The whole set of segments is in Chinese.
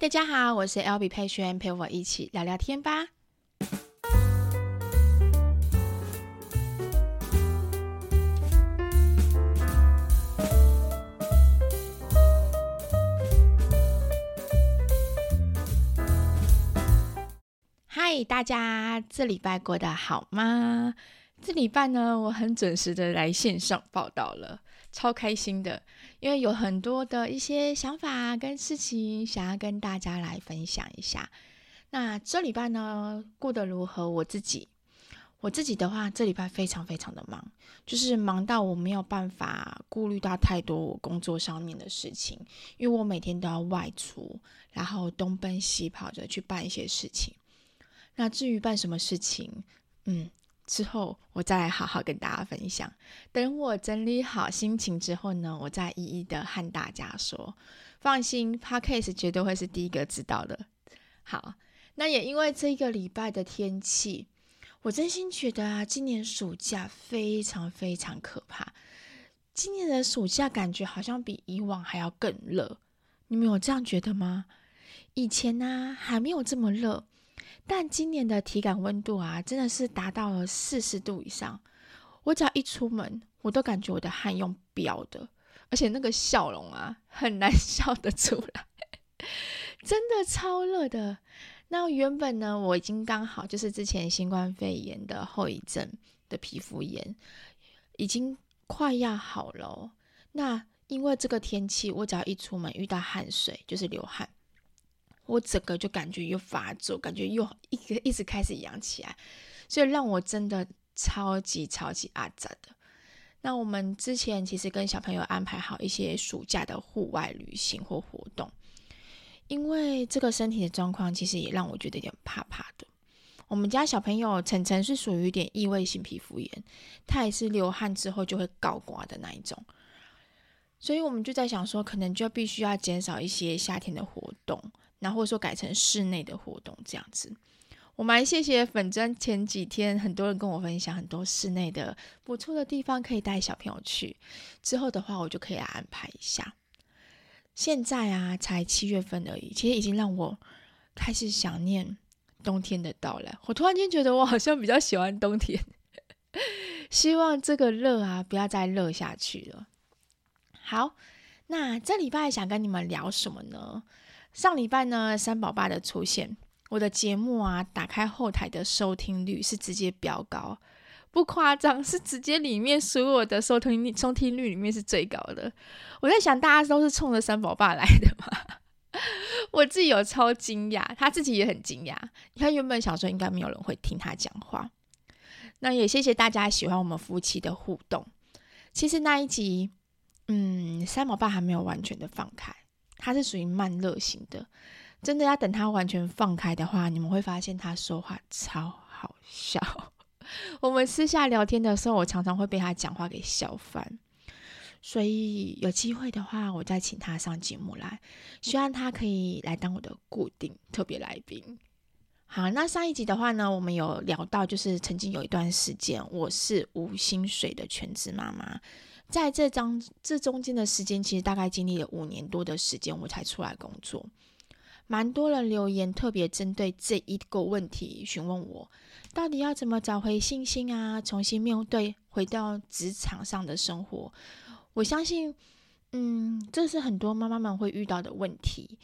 大家好，我是 L B 佩萱，陪我一起聊聊天吧。嗨，大家这礼拜过得好吗？这礼拜呢，我很准时的来线上报道了。超开心的，因为有很多的一些想法跟事情想要跟大家来分享一下。那这礼拜呢，过得如何？我自己，我自己的话，这礼拜非常非常的忙，就是忙到我没有办法顾虑到太多我工作上面的事情，因为我每天都要外出，然后东奔西跑着去办一些事情。那至于办什么事情，嗯。之后我再来好好跟大家分享。等我整理好心情之后呢，我再一一的和大家说。放心，Podcast 绝对会是第一个知道的。好，那也因为这一个礼拜的天气，我真心觉得啊，今年暑假非常非常可怕。今年的暑假感觉好像比以往还要更热。你们有这样觉得吗？以前呢，还没有这么热。但今年的体感温度啊，真的是达到了四十度以上。我只要一出门，我都感觉我的汗用飙的，而且那个笑容啊，很难 笑得出来，真的超热的。那原本呢，我已经刚好就是之前新冠肺炎的后遗症的皮肤炎，已经快要好了。那因为这个天气，我只要一出门遇到汗水，就是流汗。我整个就感觉又发作，感觉又一个一直开始痒起来，所以让我真的超级超级阿杂的。那我们之前其实跟小朋友安排好一些暑假的户外旅行或活动，因为这个身体的状况，其实也让我觉得有点怕怕的。我们家小朋友晨晨是属于有点异位性皮肤炎，他也是流汗之后就会告刮的那一种，所以我们就在想说，可能就必须要减少一些夏天的活动。然后或者说改成室内的活动这样子，我蛮谢谢粉砖前几天很多人跟我分享很多室内的不错的地方可以带小朋友去，之后的话我就可以来安排一下。现在啊才七月份而已，其实已经让我开始想念冬天的到来。我突然间觉得我好像比较喜欢冬天，希望这个热啊不要再热下去了。好，那这礼拜想跟你们聊什么呢？上礼拜呢，三宝爸的出现，我的节目啊，打开后台的收听率是直接飙高，不夸张，是直接里面所有的收听率收听率里面是最高的。我在想，大家都是冲着三宝爸来的吗？我自己有超惊讶，他自己也很惊讶。他原本想说应该没有人会听他讲话，那也谢谢大家喜欢我们夫妻的互动。其实那一集，嗯，三宝爸还没有完全的放开。他是属于慢热型的，真的要等他完全放开的话，你们会发现他说话超好笑。我们私下聊天的时候，我常常会被他讲话给笑翻。所以有机会的话，我再请他上节目来，希望他可以来当我的固定特别来宾。好，那上一集的话呢，我们有聊到，就是曾经有一段时间，我是无薪水的全职妈妈。在这张这中间的时间，其实大概经历了五年多的时间，我才出来工作。蛮多人留言，特别针对这一个问题询问我，到底要怎么找回信心啊，重新面对回到职场上的生活。我相信，嗯，这是很多妈妈们会遇到的问题，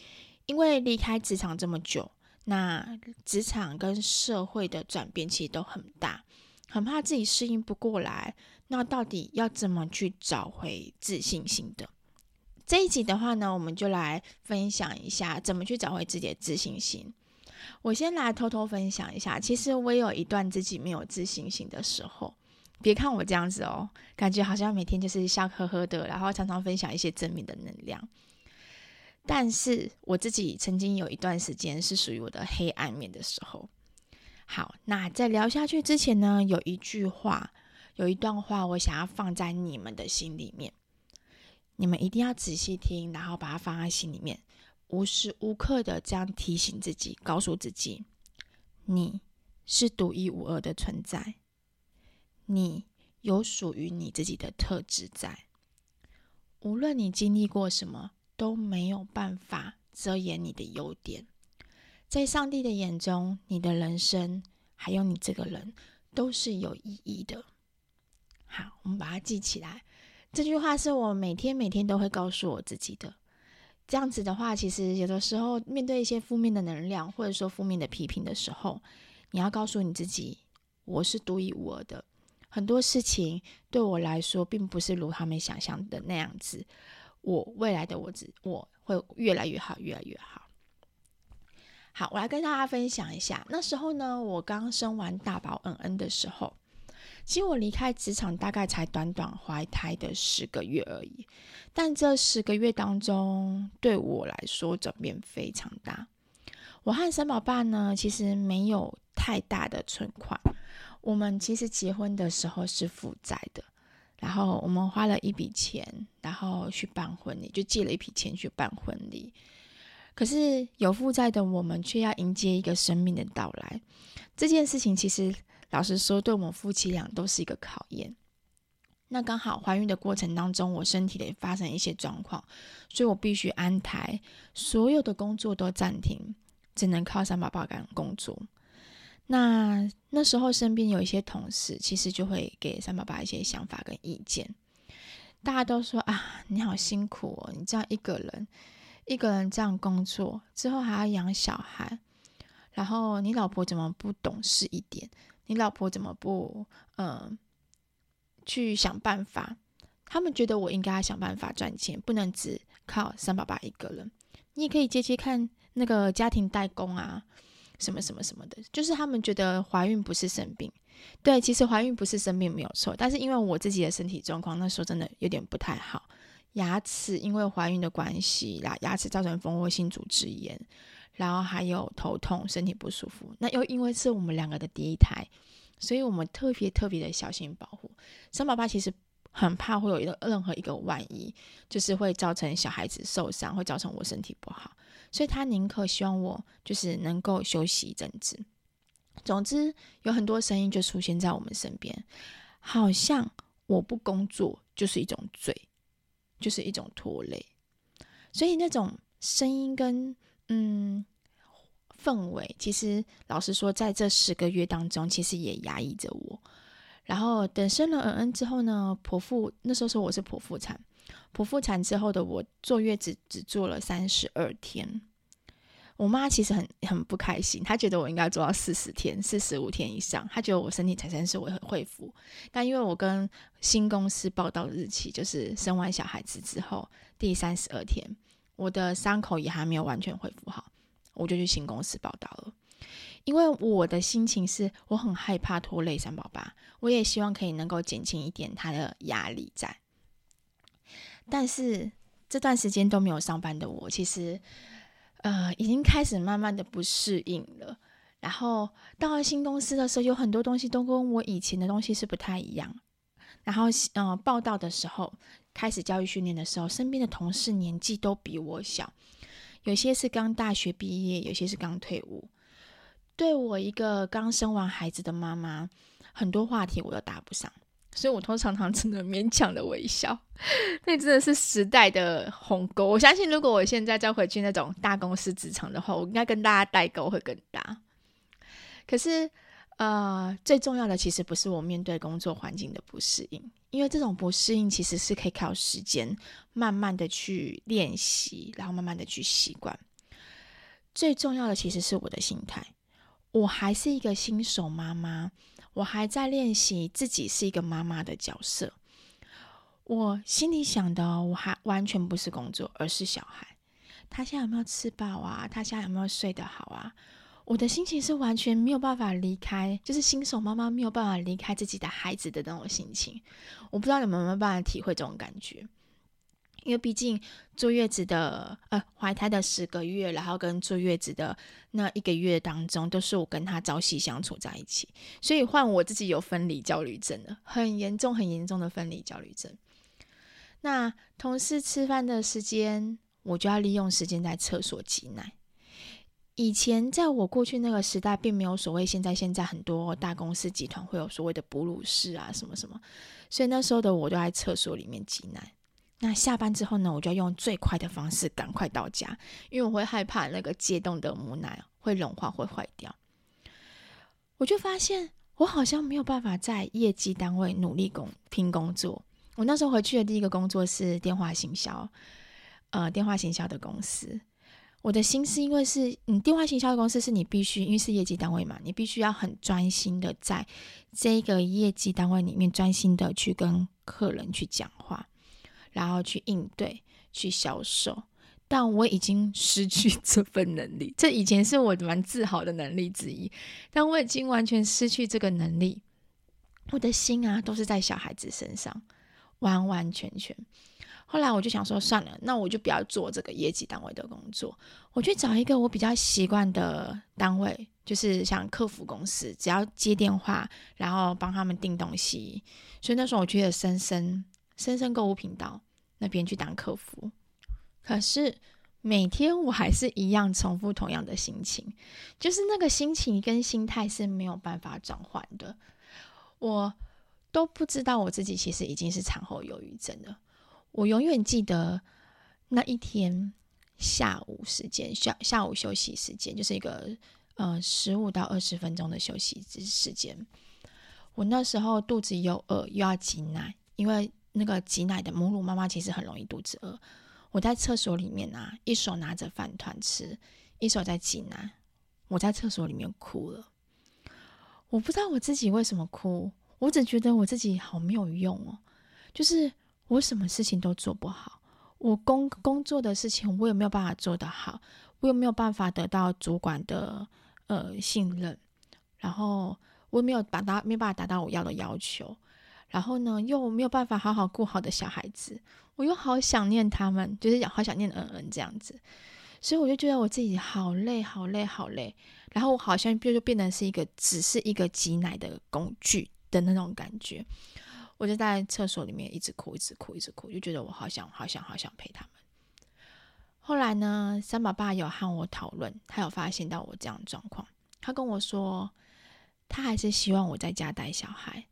因为离开职场这么久，那职场跟社会的转变其实都很大，很怕自己适应不过来。那到底要怎么去找回自信心的？这一集的话呢，我们就来分享一下怎么去找回自己的自信心。我先来偷偷分享一下，其实我有一段自己没有自信心的时候。别看我这样子哦，感觉好像每天就是笑呵呵的，然后常常分享一些正面的能量。但是我自己曾经有一段时间是属于我的黑暗面的时候。好，那在聊下去之前呢，有一句话。有一段话，我想要放在你们的心里面，你们一定要仔细听，然后把它放在心里面，无时无刻的这样提醒自己，告诉自己，你是独一无二的存在，你有属于你自己的特质在，无论你经历过什么，都没有办法遮掩你的优点。在上帝的眼中，你的人生还有你这个人都是有意义的。好，我们把它记起来。这句话是我每天每天都会告诉我自己的。这样子的话，其实有的时候面对一些负面的能量，或者说负面的批评的时候，你要告诉你自己，我是独一无二的。很多事情对我来说，并不是如他们想象的那样子。我未来的我只我会越来越好，越来越好。好，我来跟大家分享一下，那时候呢，我刚生完大宝恩恩的时候，其实我离开职场大概才短短怀胎的十个月而已，但这十个月当中，对我来说转变非常大。我和沈宝爸呢，其实没有太大的存款，我们其实结婚的时候是负债的，然后我们花了一笔钱，然后去办婚礼，就借了一笔钱去办婚礼。可是有负债的我们，却要迎接一个生命的到来。这件事情其实，老实说，对我们夫妻俩都是一个考验。那刚好怀孕的过程当中，我身体也发生一些状况，所以我必须安胎，所有的工作都暂停，只能靠三宝爸干工作。那那时候身边有一些同事，其实就会给三宝爸一些想法跟意见。大家都说啊，你好辛苦哦，你这样一个人。一个人这样工作之后还要养小孩，然后你老婆怎么不懂事一点？你老婆怎么不嗯、去想办法？他们觉得我应该要想办法赚钱，不能只靠三爸爸一个人。你也可以接接看那个家庭代工啊，什么什么什么的。就是他们觉得怀孕不是生病，对，其实怀孕不是生病没有错，但是因为我自己的身体状况那时候真的有点不太好。牙齿因为怀孕的关系，啦，牙齿造成蜂窝性组织炎，然后还有头痛、身体不舒服。那又因为是我们两个的第一胎，所以我们特别特别的小心保护。三宝爸其实很怕会有一个任何一个万一，就是会造成小孩子受伤，会造成我身体不好，所以他宁可希望我就是能够休息一阵子。总之，有很多声音就出现在我们身边，好像我不工作就是一种罪。就是一种拖累，所以那种声音跟嗯氛围，其实老实说，在这十个月当中，其实也压抑着我。然后等生了恩恩之后呢，剖腹那时候说我是剖腹产，剖腹产之后的我坐月子只坐了三十二天。我妈其实很很不开心，她觉得我应该做到四十天、四十五天以上，她觉得我身体才算是会恢复。但因为我跟新公司报到的日期就是生完小孩子之后第三十二天，我的伤口也还没有完全恢复好，我就去新公司报到了。因为我的心情是我很害怕拖累三宝爸，我也希望可以能够减轻一点他的压力在。但是这段时间都没有上班的我，其实。呃，已经开始慢慢的不适应了。然后到了新公司的时候，有很多东西都跟我以前的东西是不太一样。然后，呃，报到的时候，开始教育训练的时候，身边的同事年纪都比我小，有些是刚大学毕业，有些是刚退伍。对我一个刚生完孩子的妈妈，很多话题我都答不上。所以我通常常只能勉强的微笑，那真的是时代的鸿沟。我相信，如果我现在再回去那种大公司职场的话，我应该跟大家代沟会更大。可是，呃，最重要的其实不是我面对工作环境的不适应，因为这种不适应其实是可以靠时间慢慢的去练习，然后慢慢的去习惯。最重要的其实是我的心态，我还是一个新手妈妈。我还在练习自己是一个妈妈的角色，我心里想的，我还完全不是工作，而是小孩。他现在有没有吃饱啊？他现在有没有睡得好啊？我的心情是完全没有办法离开，就是新手妈妈没有办法离开自己的孩子的那种心情。我不知道你们有没有办法体会这种感觉。因为毕竟坐月子的，呃，怀胎的十个月，然后跟坐月子的那一个月当中，都是我跟他朝夕相处在一起，所以换我自己有分离焦虑症了，很严重、很严重的分离焦虑症。那同事吃饭的时间，我就要利用时间在厕所挤奶。以前在我过去那个时代，并没有所谓现在现在很多大公司集团会有所谓的哺乳室啊，什么什么，所以那时候的我都在厕所里面挤奶。那下班之后呢，我就要用最快的方式赶快到家，因为我会害怕那个解冻的母奶会融化会坏掉。我就发现我好像没有办法在业绩单位努力工拼工作。我那时候回去的第一个工作是电话行销，呃，电话行销的公司。我的心是，因为是你电话行销的公司，是你必须，因为是业绩单位嘛，你必须要很专心的在这个业绩单位里面专心的去跟客人去讲话，然后去应对、去销售。但我已经失去 这份能力，这以前是我蛮自豪的能力之一，但我已经完全失去这个能力。我的心啊，都是在小孩子身上，完完全全。后来我就想说，算了，那我就不要做这个业绩单位的工作，我去找一个我比较习惯的单位，就是像客服公司，只要接电话，然后帮他们订东西。所以那时候我去了深深深深购物频道那边去当客服，可是每天我还是一样重复同样的心情，就是那个心情跟心态是没有办法转换的。我都不知道我自己其实已经是产后忧郁症了。我永远记得那一天下午时间，下下午休息时间，就是一个呃十五到二十分钟的休息之时间。我那时候肚子又饿，又要挤奶，因为那个挤奶的母乳妈妈其实很容易肚子饿。我在厕所里面啊，一手拿着饭团吃，一手在挤奶。我在厕所里面哭了。我不知道我自己为什么哭，我只觉得我自己好没有用哦，就是。我什么事情都做不好，我工工作的事情我也没有办法做得好，我也没有办法得到主管的呃信任，然后我也没有达到没有办法达到我要的要求，然后呢又没有办法好好顾好的小孩子，我又好想念他们，就是好想念恩恩这样子，所以我就觉得我自己好累好累好累，然后我好像就就变成是一个只是一个挤奶的工具的那种感觉。我就在厕所里面一直哭，一直哭，一直哭，就觉得我好想、好想、好想陪他们。后来呢，三宝爸有和我讨论，他有发现到我这样的状况，他跟我说，他还是希望我在家带小孩。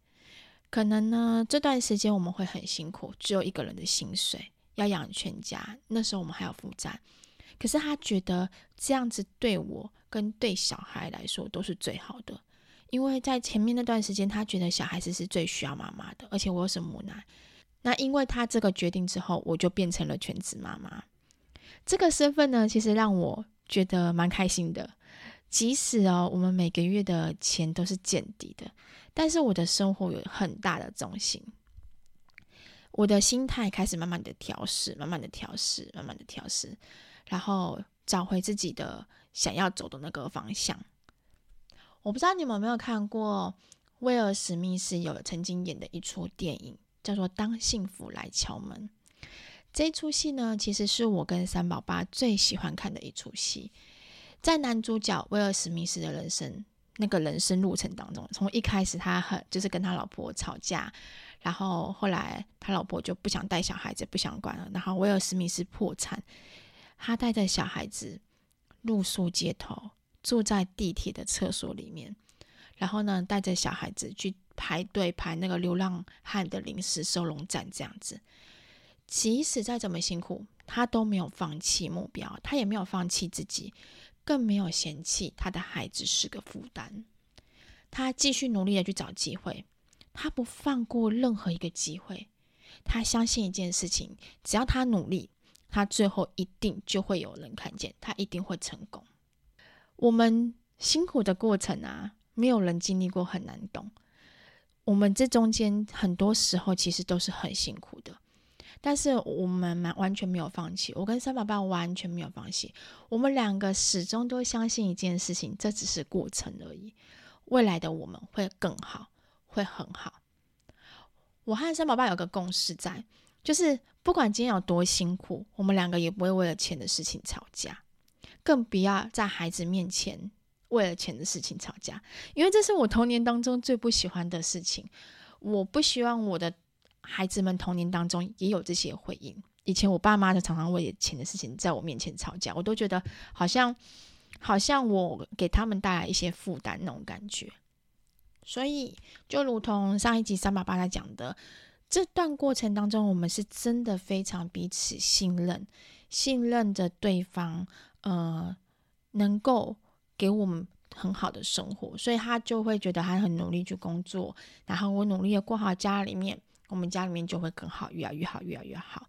可能呢，这段时间我们会很辛苦，只有一个人的薪水要养全家，那时候我们还要负债。可是他觉得这样子对我跟对小孩来说都是最好的。因为在前面那段时间，他觉得小孩子是最需要妈妈的，而且我又是母奶。那因为他这个决定之后，我就变成了全职妈妈。这个身份呢，其实让我觉得蛮开心的。即使哦，我们每个月的钱都是见底的，但是我的生活有很大的重心。我的心态开始慢慢的调试，慢慢的调试，慢慢的调试，然后找回自己的想要走的那个方向。我不知道你们有没有看过威尔史密斯有曾经演的一出电影，叫做《当幸福来敲门》。这一出戏呢，其实是我跟三宝爸最喜欢看的一出戏。在男主角威尔史密斯的人生那个人生路程当中，从一开始他很就是跟他老婆吵架，然后后来他老婆就不想带小孩子，不想管了，然后威尔史密斯破产，他带着小孩子露宿街头。住在地铁的厕所里面，然后呢，带着小孩子去排队排那个流浪汉的临时收容站，这样子。即使再怎么辛苦，他都没有放弃目标，他也没有放弃自己，更没有嫌弃他的孩子是个负担。他继续努力的去找机会，他不放过任何一个机会。他相信一件事情，只要他努力，他最后一定就会有人看见，他一定会成功。我们辛苦的过程啊，没有人经历过，很难懂。我们这中间很多时候其实都是很辛苦的，但是我们完完全没有放弃。我跟三宝爸完全没有放弃，我们两个始终都相信一件事情，这只是过程而已。未来的我们会更好，会很好。我和三宝爸有个共识在，就是不管今天有多辛苦，我们两个也不会为了钱的事情吵架。更不要在孩子面前为了钱的事情吵架，因为这是我童年当中最不喜欢的事情。我不希望我的孩子们童年当中也有这些回应。以前我爸妈就常常为了钱的事情在我面前吵架，我都觉得好像好像我给他们带来一些负担那种感觉。所以，就如同上一集三爸爸在讲的，这段过程当中，我们是真的非常彼此信任，信任着对方，呃，能够给我们很好的生活，所以他就会觉得他很努力去工作，然后我努力的过好家里面，我们家里面就会更好，越来越好，越来越好。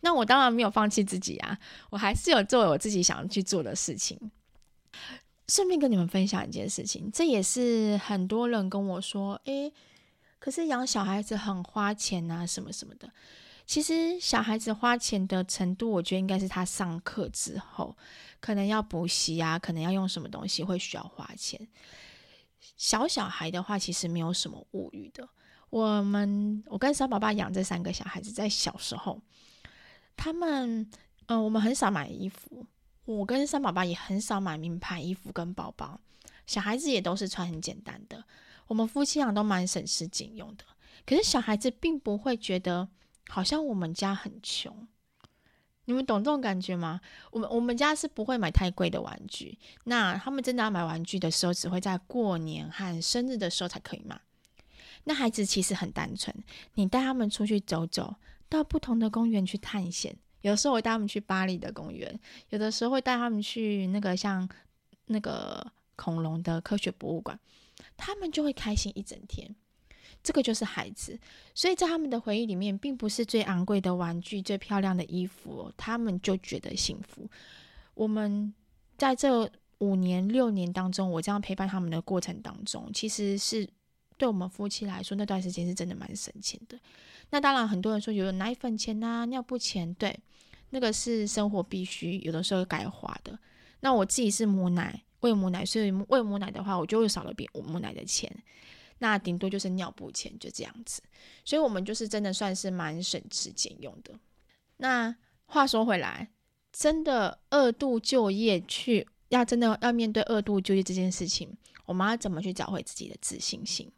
那我当然没有放弃自己啊，我还是有做我自己想要去做的事情。顺便跟你们分享一件事情，这也是很多人跟我说，诶，可是养小孩子很花钱啊，什么什么的。其实小孩子花钱的程度，我觉得应该是他上课之后，可能要补习啊，可能要用什么东西会需要花钱。小小孩的话，其实没有什么物欲的。我们我跟三宝爸养这三个小孩子，在小时候，他们、呃，我们很少买衣服。我跟三宝爸也很少买名牌衣服跟包包，小孩子也都是穿很简单的。我们夫妻俩都蛮省吃俭用的，可是小孩子并不会觉得好像我们家很穷。你们懂这种感觉吗？我们我们家是不会买太贵的玩具，那他们真的要买玩具的时候，只会在过年和生日的时候才可以买。那孩子其实很单纯，你带他们出去走走，到不同的公园去探险。有时候会带他们去巴黎的公园，有的时候会带他们去那个像那个恐龙的科学博物馆，他们就会开心一整天。这个就是孩子，所以在他们的回忆里面，并不是最昂贵的玩具、最漂亮的衣服，他们就觉得幸福。我们在这五年、六年当中，我这样陪伴他们的过程当中，其实是对我们夫妻来说，那段时间是真的蛮省钱的。那当然，很多人说有奶粉钱呐、啊、尿布钱，对。那个是生活必须，有的时候该花的。那我自己是母奶，喂母奶，所以喂母奶的话，我就会少了比母奶的钱。那顶多就是尿布钱，就这样子。所以我们就是真的算是蛮省吃俭用的。那话说回来，真的二度就业去，要真的要面对二度就业这件事情，我们要怎么去找回自己的自信心？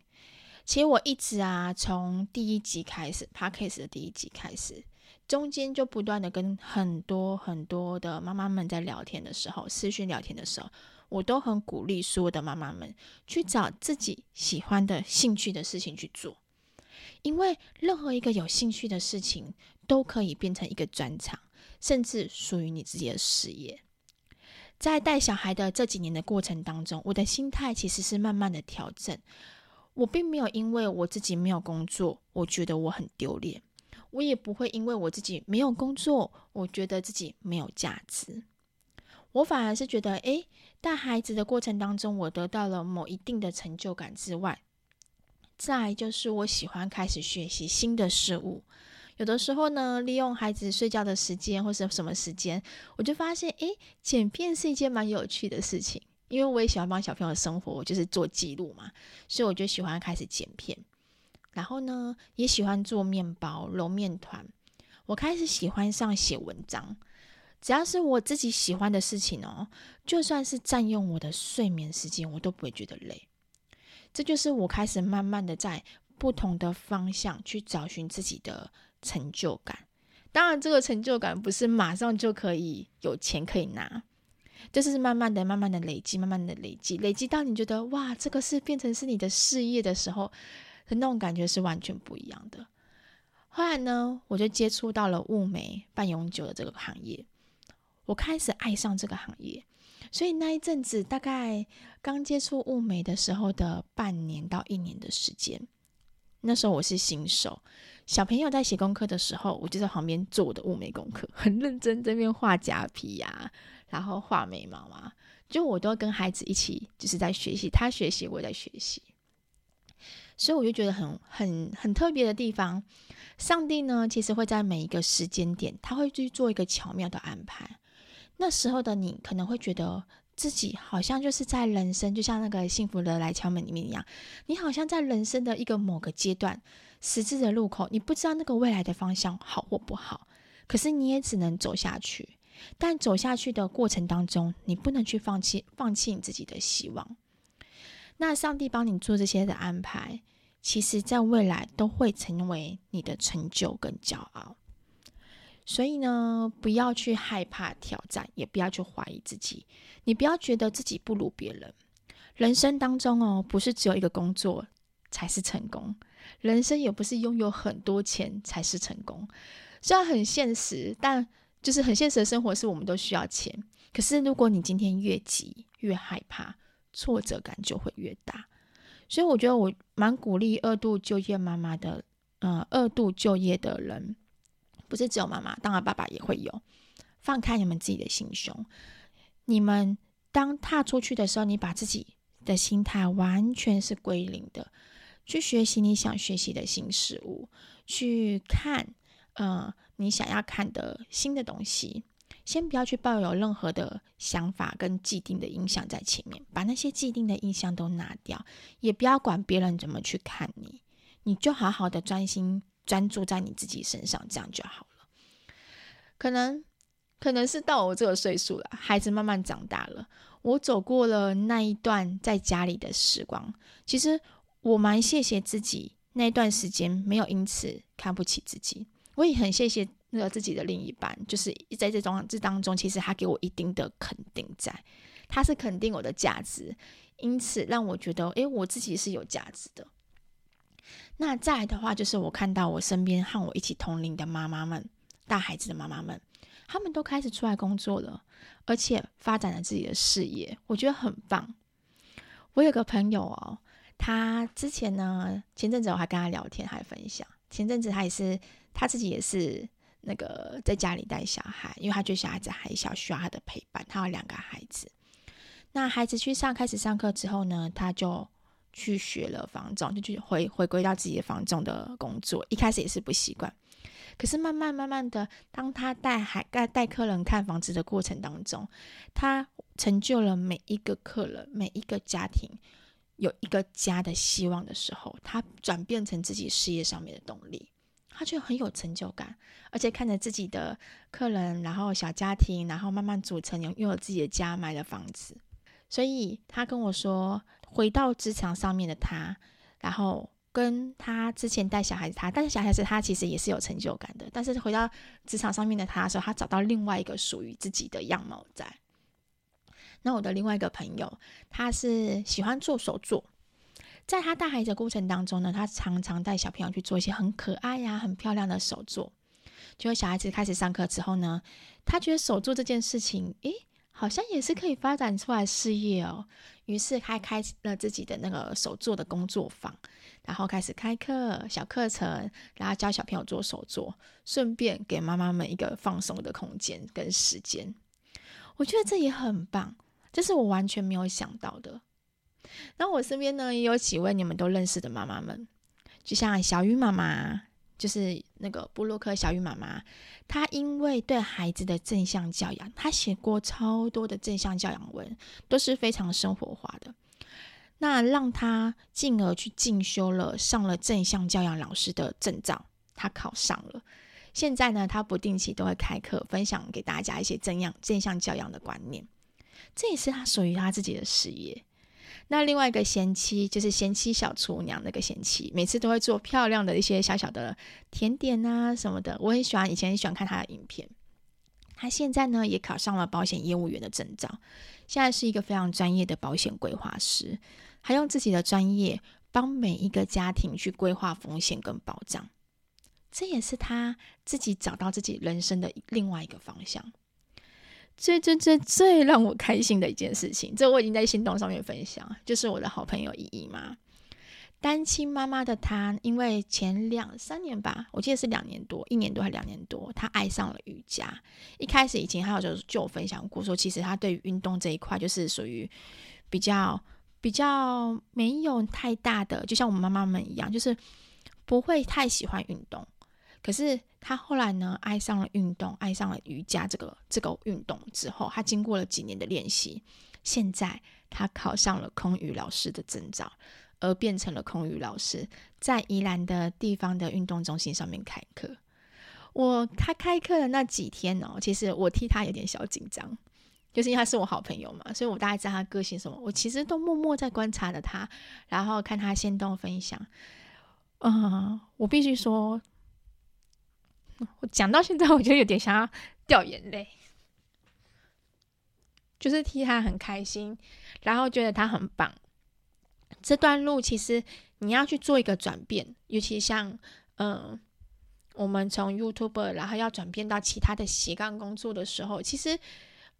其实我一直啊，从第一集开始，Podcast 的第一集开始。中间就不断的跟很多很多的妈妈们在聊天的时候，视讯聊天的时候，我都很鼓励所有的妈妈们去找自己喜欢的兴趣的事情去做，因为任何一个有兴趣的事情都可以变成一个专长，甚至属于你自己的事业。在带小孩的这几年的过程当中，我的心态其实是慢慢的调整，我并没有因为我自己没有工作，我觉得我很丢脸。我也不会因为我自己没有工作，我觉得自己没有价值。我反而是觉得，诶，带孩子的过程当中，我得到了某一定的成就感之外，再就是我喜欢开始学习新的事物。有的时候呢，利用孩子睡觉的时间或是什么时间，我就发现，诶，剪片是一件蛮有趣的事情。因为我也喜欢帮小朋友生活，我就是做记录嘛，所以我就喜欢开始剪片。然后呢，也喜欢做面包、揉面团。我开始喜欢上写文章，只要是我自己喜欢的事情哦，就算是占用我的睡眠时间，我都不会觉得累。这就是我开始慢慢的在不同的方向去找寻自己的成就感。当然，这个成就感不是马上就可以有钱可以拿，就是慢慢的、慢慢的累积、慢慢的累积，累积到你觉得哇，这个是变成是你的事业的时候。那种感觉是完全不一样的。后来呢，我就接触到了雾眉半永久的这个行业，我开始爱上这个行业。所以那一阵子，大概刚接触雾眉的时候的半年到一年的时间，那时候我是新手，小朋友在写功课的时候，我就在旁边做我的雾眉功课，很认真这边画假皮呀、然后画眉毛啊，就我都跟孩子一起，就是在学习，他学习，我在学习。所以我就觉得很很很特别的地方，上帝呢，其实会在每一个时间点，他会去做一个巧妙的安排。那时候的你可能会觉得自己好像就是在人生，就像那个幸福的来敲门里面一样，你好像在人生的一个某个阶段，十字的路口，你不知道那个未来的方向好或不好，可是你也只能走下去。但走下去的过程当中，你不能去放弃，放弃你自己的希望。那上帝帮你做这些的安排，其实在未来都会成为你的成就跟骄傲。所以呢，不要去害怕挑战，也不要去怀疑自己。你不要觉得自己不如别人。人生当中哦，不是只有一个工作才是成功，人生也不是拥有很多钱才是成功。虽然很现实，但就是很现实的生活是我们都需要钱。可是如果你今天越急越害怕，挫折感就会越大。所以我觉得我蛮鼓励二度就业妈妈的，呃，二度就业的人，不是只有妈妈，当然爸爸也会有。放开你们自己的心胸，你们当踏出去的时候，你把自己的心态完全是归零的，去学习你想学习的新事物，去看。嗯，你想要看的新的东西，先不要去抱有任何的想法跟既定的印象在前面，把那些既定的印象都拿掉，也不要管别人怎么去看你，你就好好的专心专注在你自己身上，这样就好了。可能，可能是到我这个岁数了，孩子慢慢长大了，我走过了那一段在家里的时光，其实我蛮谢谢自己那一段时间没有因此看不起自己。我也很谢谢那个自己的另一半，就是在这种这当中，其实他给我一定的肯定在，在他是肯定我的价值，因此让我觉得，诶，我自己是有价值的。那再来的话，就是我看到我身边和我一起同龄的妈妈们，带孩子的妈妈们，他们都开始出来工作了，而且发展了自己的事业，我觉得很棒。我有个朋友哦，他之前呢，前阵子我还跟他聊天，还分享，前阵子他也是。他自己也是那个在家里带小孩，因为他觉得小孩子还小，需要他的陪伴。他有两个孩子，那孩子去上开始上课之后呢，他就去学了房仲，就去回回归到自己的房仲的工作。一开始也是不习惯，可是慢慢慢慢的，当他带海带带客人看房子的过程当中，他成就了每一个客人，每一个家庭有一个家的希望的时候，他转变成自己事业上面的动力。他就很有成就感，而且看着自己的客人，然后小家庭，然后慢慢组成，拥有自己的家，买了房子。所以他跟我说，回到职场上面的他，然后跟他之前带小孩子他，但是小孩子他其实也是有成就感的。但是回到职场上面的他的时候，他找到另外一个属于自己的样貌在。那我的另外一个朋友，他是喜欢做手作。在他带孩子的过程当中呢，他常常带小朋友去做一些很可爱呀、很漂亮的手作。结果小孩子开始上课之后呢，他觉得手作这件事情，诶，好像也是可以发展出来事业哦。于是他开了自己的那个手作的工作坊，然后开始开课小课程，然后教小朋友做手作，顺便给妈妈们一个放松的空间跟时间。我觉得这也很棒，这是我完全没有想到的。那我身边呢，也有几位你们都认识的妈妈们，就像小雨妈妈，就是那个布洛克小雨妈妈，她因为对孩子的正向教养，她写过超多的正向教养文，都是非常生活化的。那让她进而去进修了，上了正向教养老师的证照，她考上了。现在呢，她不定期都会开课，分享给大家一些正向正向教养的观念，这也是她属于她自己的事业。那另外一个贤妻就是贤妻小厨娘，那个贤妻每次都会做漂亮的一些小小的甜点啊什么的，我很喜欢，以前很喜欢看她的影片。她现在呢也考上了保险业务员的证照，现在是一个非常专业的保险规划师，还用自己的专业帮每一个家庭去规划风险跟保障，这也是她自己找到自己人生的另外一个方向。最最最最让我开心的一件事情，这我已经在行动上面分享，就是我的好朋友依依妈，单亲妈妈的她，因为前两三年吧，我记得是两年多，一年多还两年多，她爱上了瑜伽。一开始以前她有就就分享过，说其实她对于运动这一块就是属于比较比较没有太大的，就像我们妈妈们一样，就是不会太喜欢运动。可是他后来呢，爱上了运动，爱上了瑜伽这个这个运动之后，他经过了几年的练习，现在他考上了空余老师的证照，而变成了空余老师，在宜兰的地方的运动中心上面开课。我他开课的那几天哦，其实我替他有点小紧张，就是因为他是我好朋友嘛，所以我大概知道他个性什么，我其实都默默在观察着他，然后看他先动分享。嗯，我必须说。我讲到现在，我就有点想要掉眼泪，就是替他很开心，然后觉得他很棒。这段路其实你要去做一个转变，尤其像嗯，我们从 YouTuber 然后要转变到其他的斜杠工作的时候，其实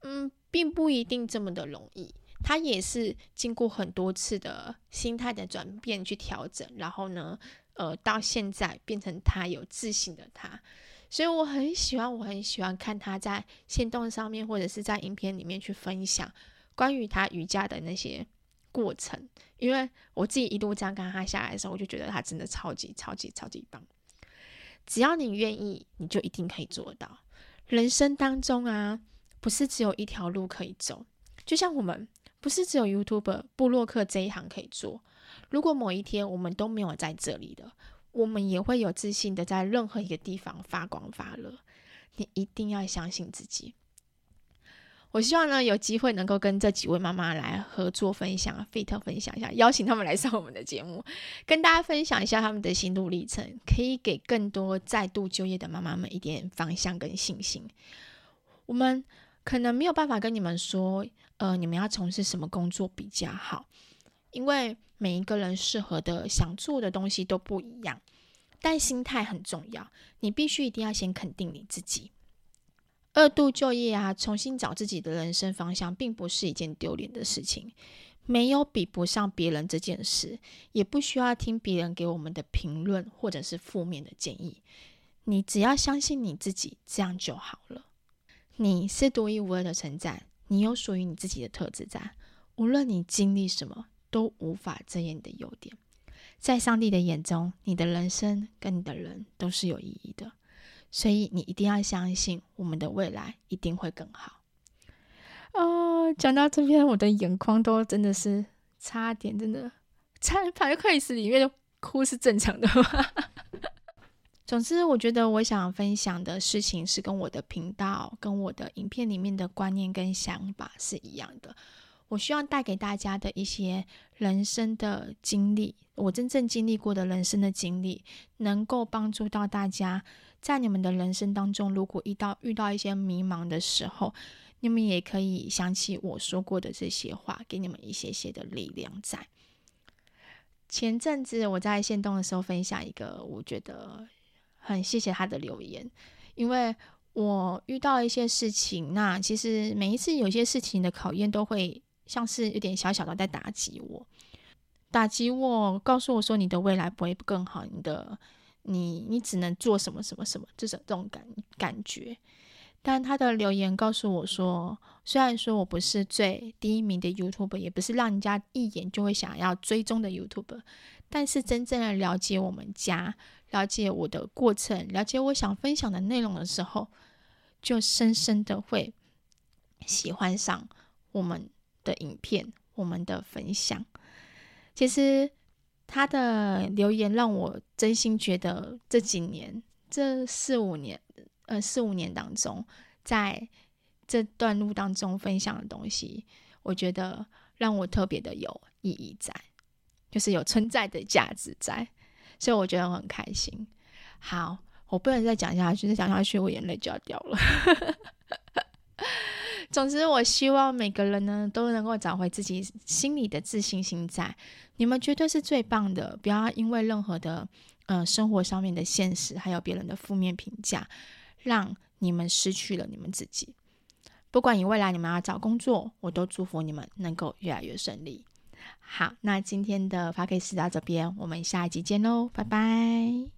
嗯，并不一定这么的容易。他也是经过很多次的心态的转变去调整，然后呢，呃，到现在变成他有自信的他。所以我很喜欢，我很喜欢看他在线动上面或者是在影片里面去分享关于他瑜伽的那些过程。因为我自己一路这样看他下来的时候，我就觉得他真的超级超级超级棒。只要你愿意，你就一定可以做到。人生当中啊，不是只有一条路可以走，就像我们不是只有 YouTuber 部落客这一行可以做。如果某一天我们都没有在这里了，我们也会有自信的在任何一个地方发光发热。你一定要相信自己。我希望呢，有机会能够跟这几位妈妈来合作分享，fit 分享一下，邀请他们来上我们的节目，跟大家分享一下他们的心路历程，可以给更多再度就业的妈妈们一点方向跟信心。我们可能没有办法跟你们说，呃，你们要从事什么工作比较好，因为。每一个人适合的、想做的东西都不一样，但心态很重要。你必须一定要先肯定你自己。二度就业啊，重新找自己的人生方向，并不是一件丢脸的事情。没有比不上别人这件事，也不需要听别人给我们的评论或者是负面的建议。你只要相信你自己，这样就好了。你是独一无二的存在，你有属于你自己的特质在。无论你经历什么。都无法遮掩你的优点，在上帝的眼中，你的人生跟你的人都是有意义的，所以你一定要相信，我们的未来一定会更好。哦，讲到这边，我的眼眶都真的是差点，真的差点跑到会议室里面哭是正常的吗？总之，我觉得我想分享的事情是跟我的频道、跟我的影片里面的观念跟想法是一样的。我希望带给大家的一些人生的经历，我真正经历过的人生的经历，能够帮助到大家，在你们的人生当中，如果遇到遇到一些迷茫的时候，你们也可以想起我说过的这些话，给你们一些些的力量在。前阵子我在线动的时候分享一个，我觉得很谢谢他的留言，因为我遇到一些事情，那其实每一次有些事情的考验都会。像是有点小小的在打击我，打击我，告诉我说你的未来不会更好，你的你你只能做什么什么什么，这种这种感感觉。但他的留言告诉我说，虽然说我不是最第一名的 YouTube，也不是让人家一眼就会想要追踪的 YouTube，但是真正的了解我们家，了解我的过程，了解我想分享的内容的时候，就深深的会喜欢上我们。的影片，我们的分享，其实他的留言让我真心觉得这几年，这四五年，呃，四五年当中，在这段路当中分享的东西，我觉得让我特别的有意义在，就是有存在的价值在，所以我觉得我很开心。好，我不能再讲下去，再讲下去我眼泪就要掉了。总之，我希望每个人呢都能够找回自己心里的自信心在。你们绝对是最棒的，不要因为任何的呃生活上面的现实，还有别人的负面评价，让你们失去了你们自己。不管你未来你们要找工作，我都祝福你们能够越来越顺利。好，那今天的发给 c 到这边，我们下一集见喽，拜拜。